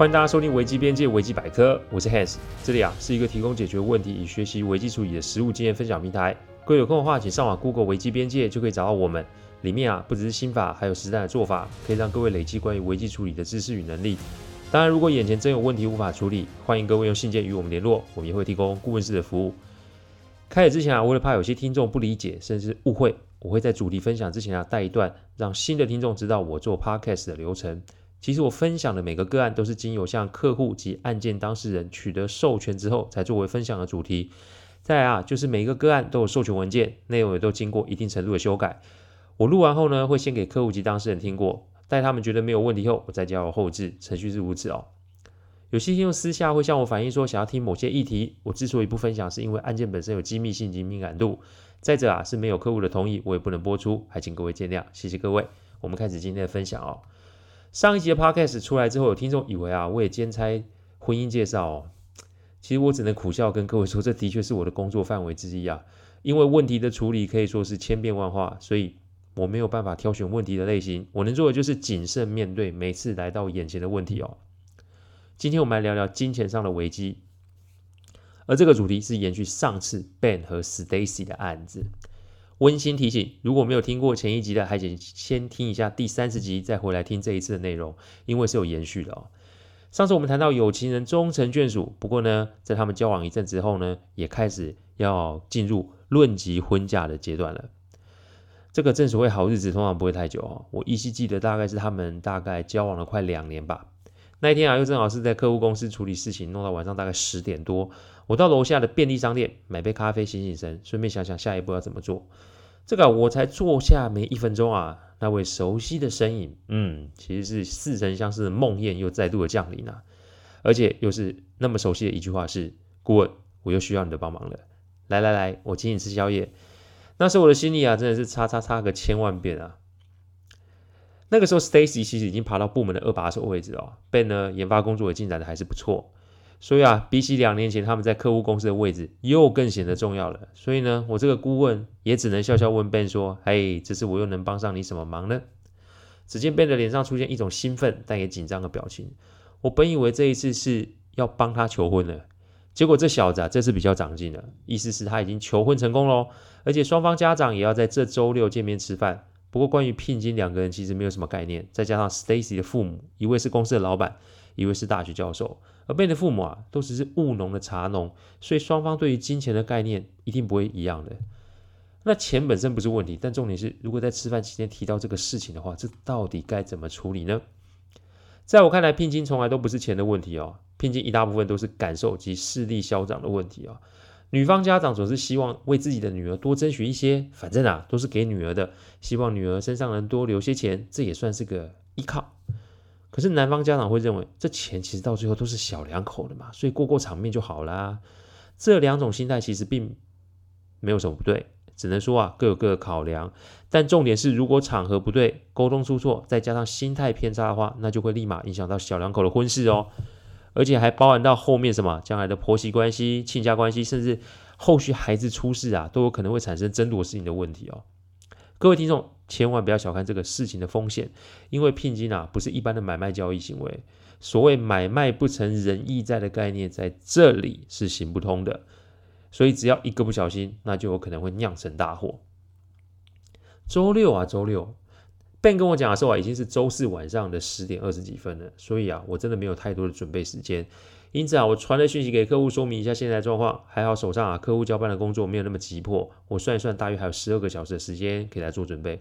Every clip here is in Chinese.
欢迎大家收听危机边界危机百科，我是 Hans，这里啊是一个提供解决问题与学习危机处理的实务经验分享平台。各位有空的话，请上网 Google 危机边界就可以找到我们。里面啊不只是心法，还有实战的做法，可以让各位累积关于危机处理的知识与能力。当然，如果眼前真有问题无法处理，欢迎各位用信件与我们联络，我们也会提供顾问式的服务。开始之前啊，为了怕有些听众不理解甚至误会，我会在主题分享之前啊带一段，让新的听众知道我做 Podcast 的流程。其实我分享的每个个案都是经由向客户及案件当事人取得授权之后，才作为分享的主题。再来啊，就是每一个个案都有授权文件，内容也都经过一定程度的修改。我录完后呢，会先给客户及当事人听过，待他们觉得没有问题后，我再交由后置，程序是如此哦。有些听众私下会向我反映说，想要听某些议题，我之所以不分享，是因为案件本身有机密性及敏感度。再者啊，是没有客户的同意，我也不能播出，还请各位见谅，谢谢各位。我们开始今天的分享哦。上一集的 podcast 出来之后，有听众以为啊，我也兼差婚姻介绍。其实我只能苦笑跟各位说，这的确是我的工作范围之一啊。因为问题的处理可以说是千变万化，所以我没有办法挑选问题的类型。我能做的就是谨慎面对每次来到眼前的问题哦。今天我们来聊聊金钱上的危机，而这个主题是延续上次 Ben 和 Stacy 的案子。温馨提醒，如果没有听过前一集的，还请先听一下第三十集，再回来听这一次的内容，因为是有延续的哦。上次我们谈到有情人终成眷属，不过呢，在他们交往一阵之后呢，也开始要进入论及婚嫁的阶段了。这个正所谓好日子通常不会太久哦，我依稀记得大概是他们大概交往了快两年吧。那一天啊，又正好是在客户公司处理事情，弄到晚上大概十点多。我到楼下的便利商店买杯咖啡，醒醒神，顺便想想下一步要怎么做。这个我才坐下没一分钟啊，那位熟悉的身影，嗯，其实是似曾相识的梦魇又再度的降临啊，而且又是那么熟悉的一句话是：顾问，我又需要你的帮忙了。来来来，我请你吃宵夜。那时候我的心里啊，真的是叉叉叉个千万遍啊。那个时候，Stacy 其实已经爬到部门的二把手位置哦。Ben 呢，研发工作也进展的还是不错，所以啊，比起两年前他们在客户公司的位置，又更显得重要了。所以呢，我这个顾问也只能笑笑问 Ben 说：“嘿，这次我又能帮上你什么忙呢？”只见 Ben 的脸上出现一种兴奋但也紧张的表情。我本以为这一次是要帮他求婚了，结果这小子啊，这次比较长进了，意思是他已经求婚成功喽，而且双方家长也要在这周六见面吃饭。不过，关于聘金，两个人其实没有什么概念。再加上 Stacy 的父母，一位是公司的老板，一位是大学教授，而 Ben 的父母啊，都只是务农的茶农，所以双方对于金钱的概念一定不会一样的。那钱本身不是问题，但重点是，如果在吃饭期间提到这个事情的话，这到底该怎么处理呢？在我看来，聘金从来都不是钱的问题哦，聘金一大部分都是感受及势力嚣张的问题哦。女方家长总是希望为自己的女儿多争取一些，反正啊都是给女儿的，希望女儿身上能多留些钱，这也算是个依靠。可是男方家长会认为，这钱其实到最后都是小两口的嘛，所以过过场面就好啦。这两种心态其实并没有什么不对，只能说啊各有各的考量。但重点是，如果场合不对，沟通出错，再加上心态偏差的话，那就会立马影响到小两口的婚事哦。而且还包含到后面什么将来的婆媳关系、亲家关系，甚至后续孩子出事啊，都有可能会产生争夺事情的问题哦。各位听众，千万不要小看这个事情的风险，因为聘金啊不是一般的买卖交易行为，所谓买卖不成仁义在的概念在这里是行不通的，所以只要一个不小心，那就有可能会酿成大祸。周六啊，周六。Ben 跟我讲的时候啊，已经是周四晚上的十点二十几分了，所以啊，我真的没有太多的准备时间。因此啊，我传了讯息给客户说明一下现在状况。还好手上啊，客户交办的工作没有那么急迫，我算一算，大约还有十二个小时的时间可以来做准备。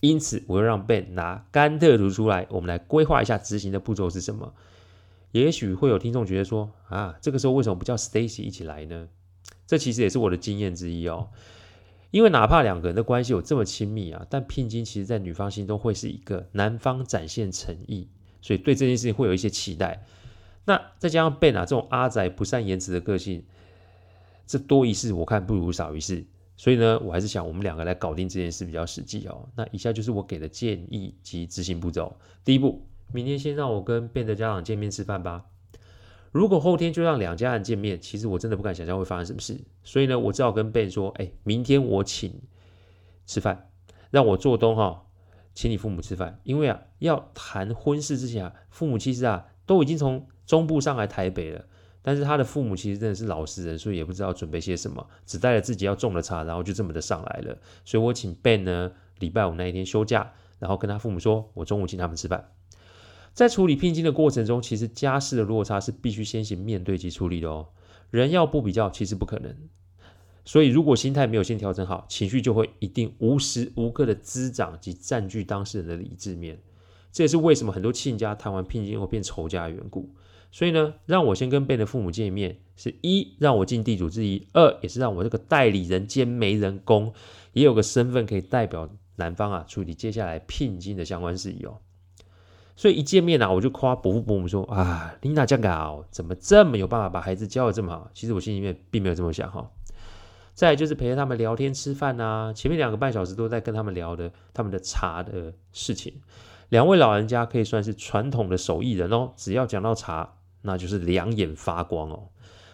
因此，我又让 Ben 拿甘特图出来，我们来规划一下执行的步骤是什么。也许会有听众觉得说啊，这个时候为什么不叫 Stacy 一起来呢？这其实也是我的经验之一哦。因为哪怕两个人的关系有这么亲密啊，但聘金其实，在女方心中会是一个男方展现诚意，所以对这件事情会有一些期待。那再加上贝娜这种阿宅不善言辞的个性，这多一事我看不如少一事。所以呢，我还是想我们两个来搞定这件事比较实际哦。那以下就是我给的建议及执行步骤。第一步，明天先让我跟贝的家长见面吃饭吧。如果后天就让两家人见面，其实我真的不敢想象会发生什么事。所以呢，我只好跟 Ben 说：“哎，明天我请吃饭，让我做东哈，请你父母吃饭。因为啊，要谈婚事之前啊，父母其实啊都已经从中部上来台北了。但是他的父母其实真的是老实人，所以也不知道准备些什么，只带了自己要种的茶，然后就这么的上来了。所以我请 Ben 呢，礼拜五那一天休假，然后跟他父母说，我中午请他们吃饭。在处理聘金的过程中，其实家事的落差是必须先行面对及处理的哦。人要不比较，其实不可能。所以如果心态没有先调整好，情绪就会一定无时无刻的滋长及占据当事人的理智面。这也是为什么很多亲家谈完聘金后变仇家的缘故。所以呢，让我先跟 Ben 的父母见面，是一让我尽地主之谊，二也是让我这个代理人兼媒人公也有个身份可以代表男方啊处理接下来聘金的相关事宜哦。所以一见面啊，我就夸伯父伯母说啊，琳娜这样搞，怎么这么有办法把孩子教得这么好？其实我心里面并没有这么想哈。再就是陪着他们聊天吃饭啊，前面两个半小时都在跟他们聊的他们的茶的事情。两位老人家可以算是传统的手艺人哦，只要讲到茶。那就是两眼发光哦。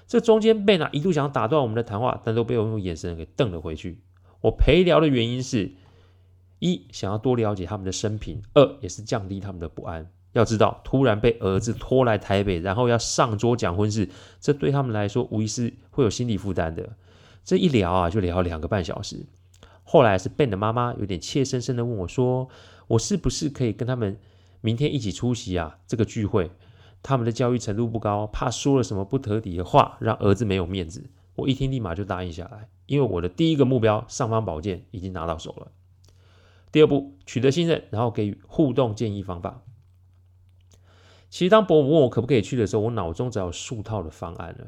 这中间 Ben 一度想打断我们的谈话，但都被我用眼神给瞪了回去。我陪聊的原因是：一想要多了解他们的生平；二也是降低他们的不安。要知道，突然被儿子拖来台北，然后要上桌讲婚事，这对他们来说无疑是会有心理负担的。这一聊啊，就聊两个半小时。后来是 Ben 的妈妈有点怯生生的问我说：“我是不是可以跟他们明天一起出席啊？这个聚会？”他们的教育程度不高，怕说了什么不得体的话，让儿子没有面子。我一听，立马就答应下来，因为我的第一个目标——尚方宝剑已经拿到手了。第二步，取得信任，然后给予互动建议方法。其实，当伯母问我可不可以去的时候，我脑中只有数套的方案了。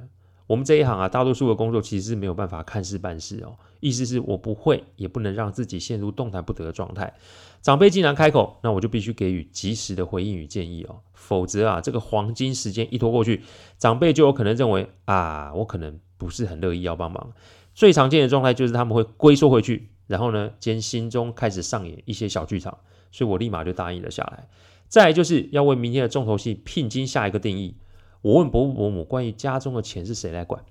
我们这一行啊，大多数的工作其实是没有办法看事办事哦。意思是我不会，也不能让自己陷入动弹不得的状态。长辈既然开口，那我就必须给予及时的回应与建议哦。否则啊，这个黄金时间一拖过去，长辈就有可能认为啊，我可能不是很乐意要帮忙。最常见的状态就是他们会龟缩回去，然后呢，兼心中开始上演一些小剧场。所以我立马就答应了下来。再就是要为明天的重头戏聘金下一个定义。我问伯父伯母，关于家中的钱是谁来管？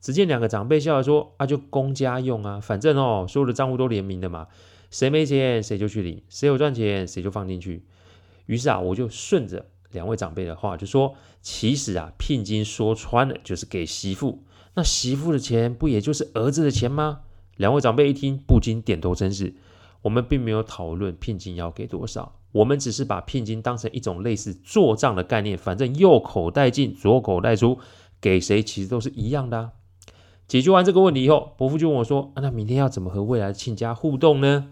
只见两个长辈笑着说：“啊，就公家用啊，反正哦，所有的账户都联名的嘛，谁没钱谁就去领，谁有赚钱谁就放进去。”于是啊，我就顺着两位长辈的话，就说：“其实啊，聘金说穿了就是给媳妇，那媳妇的钱不也就是儿子的钱吗？”两位长辈一听，不禁点头称是。我们并没有讨论聘金要给多少。我们只是把聘金当成一种类似做账的概念，反正右口袋进，左口袋出，给谁其实都是一样的啊。解决完这个问题以后，伯父就问我说：“，那明天要怎么和未来的亲家互动呢？”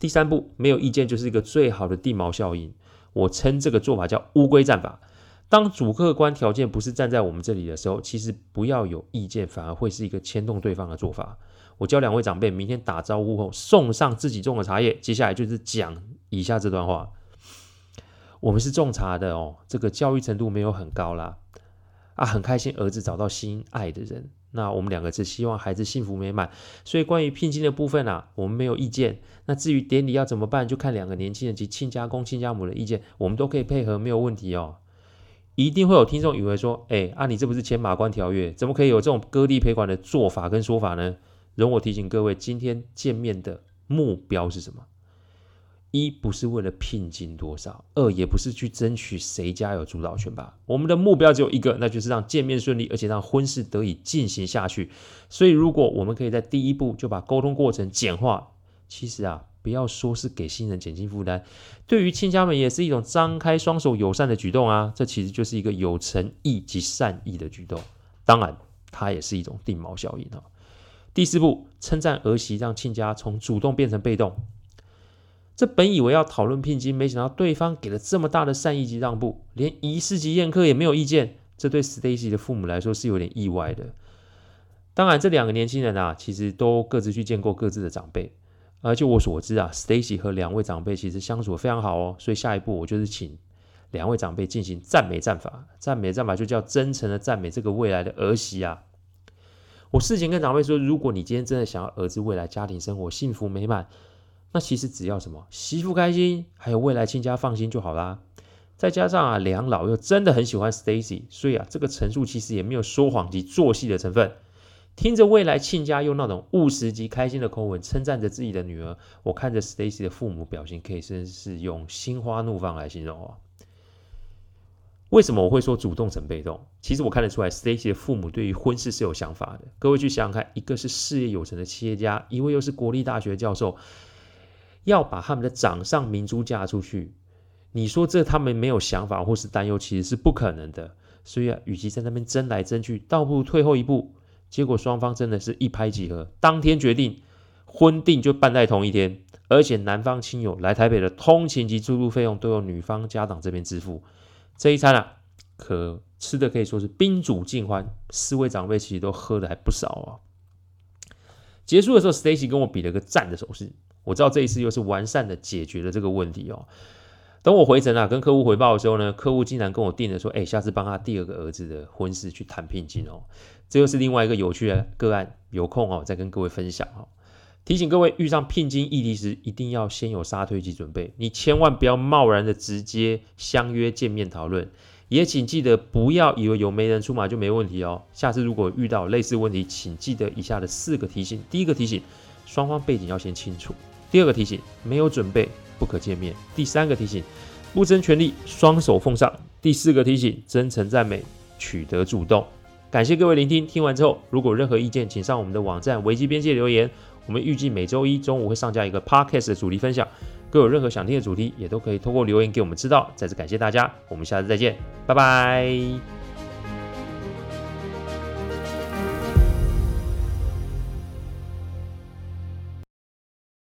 第三步，没有意见就是一个最好的地锚效应。我称这个做法叫乌龟战法。当主客观条件不是站在我们这里的时候，其实不要有意见，反而会是一个牵动对方的做法。我教两位长辈，明天打招呼后送上自己种的茶叶，接下来就是讲以下这段话：我们是种茶的哦，这个教育程度没有很高啦，啊，很开心儿子找到心爱的人，那我们两个只希望孩子幸福美满，所以关于聘金的部分啊，我们没有意见。那至于典礼要怎么办，就看两个年轻人及亲家公亲家母的意见，我们都可以配合，没有问题哦。一定会有听众以为说，哎，啊，你这不是签马关条约，怎么可以有这种割地赔款的做法跟说法呢？容我提醒各位，今天见面的目标是什么？一不是为了聘金多少，二也不是去争取谁家有主导权吧。我们的目标只有一个，那就是让见面顺利，而且让婚事得以进行下去。所以，如果我们可以在第一步就把沟通过程简化，其实啊，不要说是给新人减轻负担，对于亲家们也是一种张开双手友善的举动啊。这其实就是一个有诚意及善意的举动。当然，它也是一种定锚效应啊。第四步，称赞儿媳，让亲家从主动变成被动。这本以为要讨论聘金，没想到对方给了这么大的善意及让步，连仪式级宴客也没有意见。这对 Stacy 的父母来说是有点意外的。当然，这两个年轻人啊，其实都各自去见过各自的长辈。而就我所知啊，Stacy 和两位长辈其实相处非常好哦。所以下一步我就是请两位长辈进行赞美战法。赞美战法就叫真诚的赞美这个未来的儿媳啊。我事前跟长辈说，如果你今天真的想要儿子未来家庭生活幸福美满，那其实只要什么媳妇开心，还有未来亲家放心就好啦。再加上啊，两老又真的很喜欢 Stacy，所以啊，这个陈述其实也没有说谎及做戏的成分。听着未来亲家用那种务实及开心的口吻称赞着自己的女儿，我看着 Stacy 的父母表情，可以真是用心花怒放来形容哦。为什么我会说主动成被动？其实我看得出来，Stacy 的父母对于婚事是有想法的。各位去想想看，一个是事业有成的企业家，一位又是国立大学教授，要把他们的掌上明珠嫁出去，你说这他们没有想法或是担忧，其实是不可能的。所以啊，与其在那边争来争去，倒不如退后一步。结果双方真的是一拍即合，当天决定婚订就办在同一天，而且男方亲友来台北的通勤及住宿费用都由女方家长这边支付。这一餐啊，可吃的可以说是宾主尽欢，四位长辈其实都喝的还不少啊。结束的时候，Stacy 跟我比了个赞的手势，我知道这一次又是完善的解决了这个问题哦。等我回程啊，跟客户回报的时候呢，客户竟然跟我订了说，哎，下次帮他第二个儿子的婚事去谈聘金哦。这又是另外一个有趣的个案，有空哦再跟各位分享哦。提醒各位，遇上聘金议题时，一定要先有杀退及准备。你千万不要贸然的直接相约见面讨论，也请记得不要以为有媒人出马就没问题哦。下次如果遇到类似问题，请记得以下的四个提醒：第一个提醒，双方背景要先清楚；第二个提醒，没有准备不可见面；第三个提醒，不争权利，双手奉上；第四个提醒，真诚赞美，取得主动。感谢各位聆听，听完之后如果任何意见，请上我们的网站危机边界留言。我们预计每周一中午会上架一个 Podcast 的主题分享，各位有任何想听的主题，也都可以通过留言给我们知道。再次感谢大家，我们下次再见，拜拜。